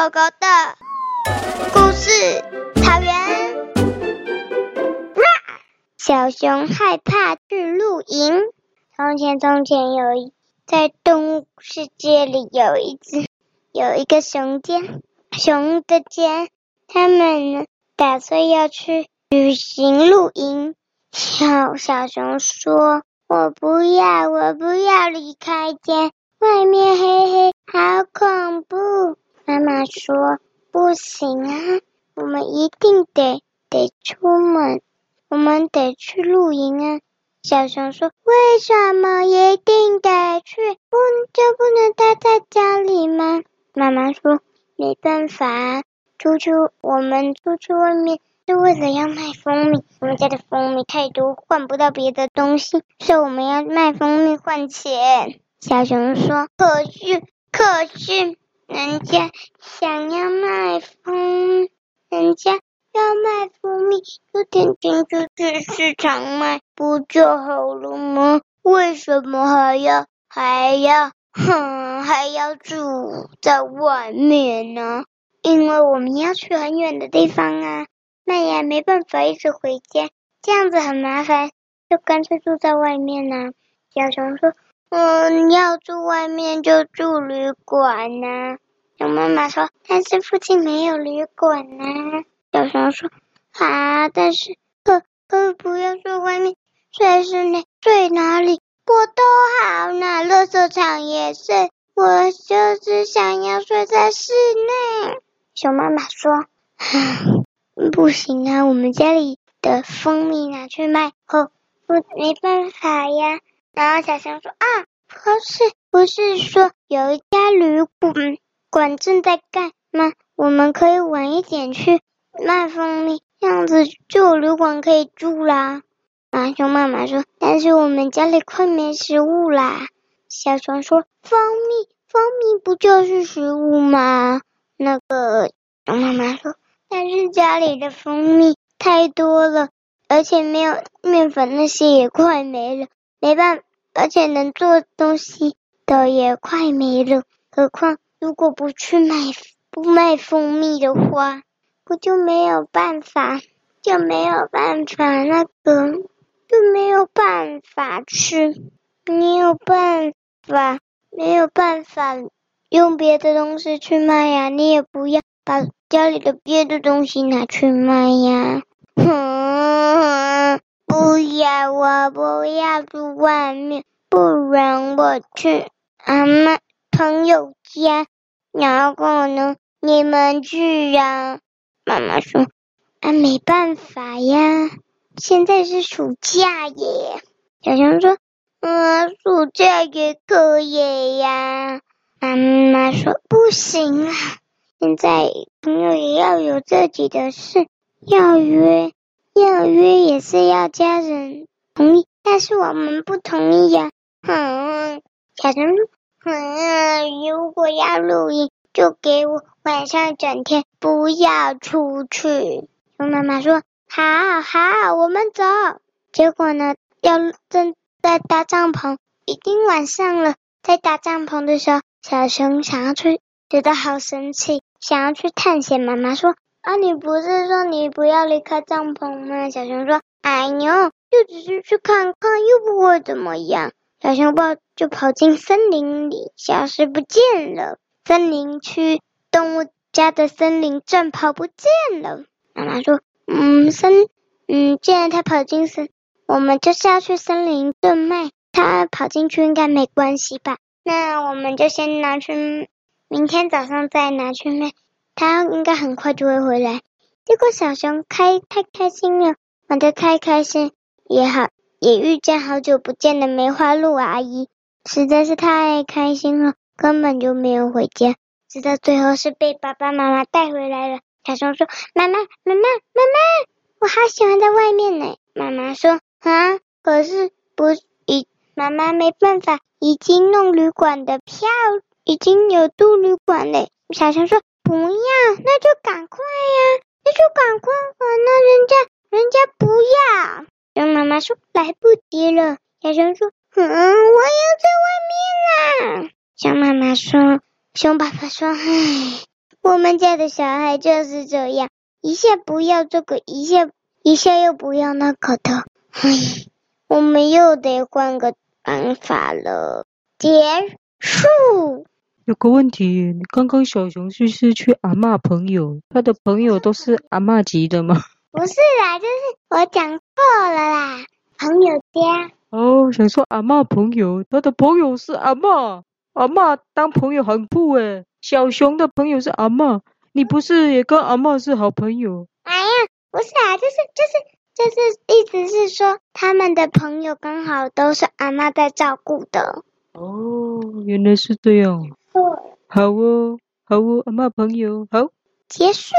狗狗的故事，草原。小熊害怕去露营。从前，从前有一在动物世界里有一只有一个熊家，熊的家，他们呢打算要去旅行露营。小小熊说：“我不要，我不要离开家，外面黑黑，好恐怖。”妈妈说：“不行啊，我们一定得得出门，我们得去露营啊。”小熊说：“为什么一定得去？不就不能待在家里吗？”妈妈说：“没办法，出去我们出去外面是为了要卖蜂蜜，我们家的蜂蜜太多，换不到别的东西，所以我们要卖蜂蜜换钱。”小熊说：“可是，可是。”人家想要卖蜂，人家要卖蜂蜜，就天天就去市场卖，不就好了吗？为什么还要还要哼还要住在外面呢？因为我们要去很远的地方啊，那也没办法一直回家，这样子很麻烦，就干脆住在外面呢、小熊说。嗯，要住外面就住旅馆呐、熊妈妈说：“但是附近没有旅馆呐、”小熊说：“啊，但是可可不要睡外面，睡室内，睡哪里我都好呢。垃圾场也是，我就是想要睡在室内。”熊妈妈说：“ 不行啊，我们家里的蜂蜜拿去卖，哦，我没办法呀。”然后小熊说：“啊，不是，不是说有一家旅馆馆正在盖吗？我们可以晚一点去卖蜂蜜，这样子就有旅馆可以住啦。”啊，熊妈妈说：“但是我们家里快没食物啦。”小熊说：“蜂蜜，蜂蜜不就是食物吗？”那个熊妈妈说：“但是家里的蜂蜜太多了，而且没有面粉，那些也快没了。”没办法，而且能做东西的也快没了。何况如果不去卖不卖蜂蜜的话，我就没有办法，就没有办法那个，就没有办法吃，没有办法，没有办法用别的东西去卖呀。你也不要把家里的别的东西拿去卖呀。哼。不要，我不要住外面，不然我去阿妈朋友家，然后呢，你们去呀。妈妈说：“啊，没办法呀，现在是暑假耶。”小熊说：“嗯，暑假也可以呀。”妈妈说：“不行啊，现在朋友也要有自己的事要约。”要约也是要家人同意，但是我们不同意呀。嗯，小熊：“嗯，如果要露营，就给我晚上整天不要出去。”熊妈妈说：“好好，我们走。”结果呢，要正在搭帐篷，已经晚上了。在搭帐篷的时候，小熊想要去，觉得好神奇，想要去探险。妈妈说。啊，你不是说你不要离开帐篷吗？小熊说：“哎呦，就只是去看看，又不会怎么样。”小熊抱就跑进森林里，消失不见了。森林区动物家的森林正跑不见了。妈妈说：“嗯，森，嗯，既然他跑进森，我们就是要去森林镇卖。他跑进去应该没关系吧？那我们就先拿去，明天早上再拿去卖。”他应该很快就会回来。结果小熊开太开心了，玩的太开心也好，也遇见好久不见的梅花鹿阿姨，实在是太开心了，根本就没有回家。直到最后是被爸爸妈妈带回来了。小熊说：“妈妈，妈妈，妈妈，我好喜欢在外面呢。”妈妈说：“啊，可是不已，妈妈没办法，已经弄旅馆的票，已经有住旅馆嘞。”小熊说。不要，那就赶快呀，那就赶快还！那人家人家不要。熊妈妈说来不及了。小熊说：“嗯，我要在外面啦。”熊妈妈说：“熊爸爸说，唉，我们家的小孩就是这样，一下不要这个，一下一下又不要那个的。唉，我们又得换个办法了。结束。有个问题，你刚刚小熊是不是去阿嬷朋友？他的朋友都是阿嬷级的吗？不是啦，就是我讲错了啦，朋友家。哦，想说阿嬷朋友，他的朋友是阿嬷，阿嬷当朋友很酷诶。小熊的朋友是阿嬷，你不是也跟阿嬷是好朋友？哎呀，不是啊，就是就是就是，意思是说他们的朋友刚好都是阿嬷在照顾的。哦，原来是这样。好哦，好哦，阿嬷朋友，好，结束。